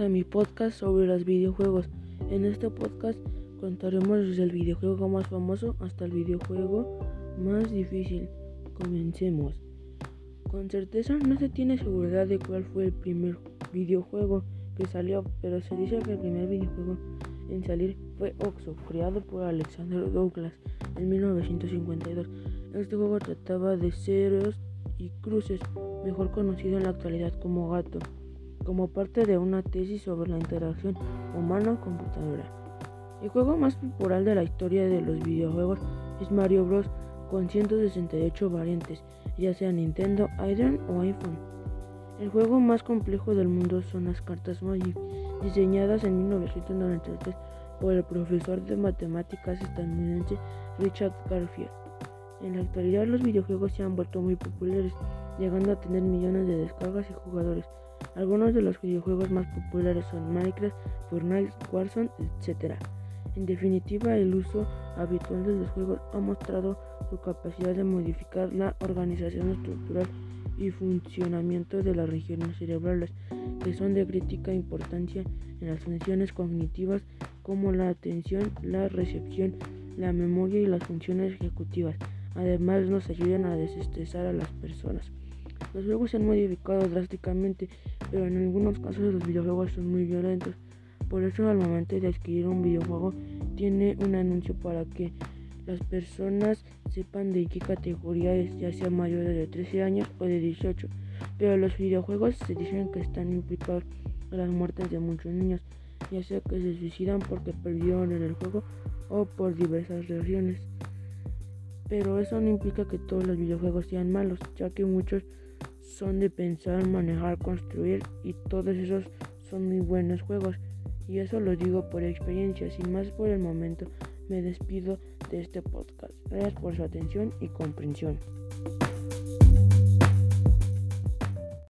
A mi podcast sobre los videojuegos. En este podcast contaremos desde el videojuego más famoso hasta el videojuego más difícil. Comencemos. Con certeza no se tiene seguridad de cuál fue el primer videojuego que salió, pero se dice que el primer videojuego en salir fue Oxo, creado por Alexander Douglas en 1952. Este juego trataba de ceros y cruces, mejor conocido en la actualidad como gato como parte de una tesis sobre la interacción humano-computadora. El juego más popular de la historia de los videojuegos es Mario Bros. con 168 variantes, ya sea Nintendo, iPhone o iPhone. El juego más complejo del mundo son las cartas Magic, diseñadas en 1993 por el profesor de matemáticas estadounidense Richard Garfield. En la actualidad los videojuegos se han vuelto muy populares, llegando a tener millones de descargas y jugadores. Algunos de los videojuegos más populares son Minecraft, Fortnite, Warzone, etc. En definitiva, el uso habitual de los juegos ha mostrado su capacidad de modificar la organización estructural y funcionamiento de las regiones cerebrales, que son de crítica importancia en las funciones cognitivas como la atención, la recepción, la memoria y las funciones ejecutivas. Además, nos ayudan a desestresar a las personas. Los juegos se han modificado drásticamente, pero en algunos casos los videojuegos son muy violentos. Por eso al momento de adquirir un videojuego tiene un anuncio para que las personas sepan de qué categoría es, ya sea mayor de 13 años o de 18. Pero los videojuegos se dicen que están implicados en las muertes de muchos niños, ya sea que se suicidan porque perdieron en el juego o por diversas razones. Pero eso no implica que todos los videojuegos sean malos, ya que muchos son de pensar, manejar, construir y todos esos son muy buenos juegos. Y eso lo digo por experiencia, sin más por el momento me despido de este podcast. Gracias por su atención y comprensión.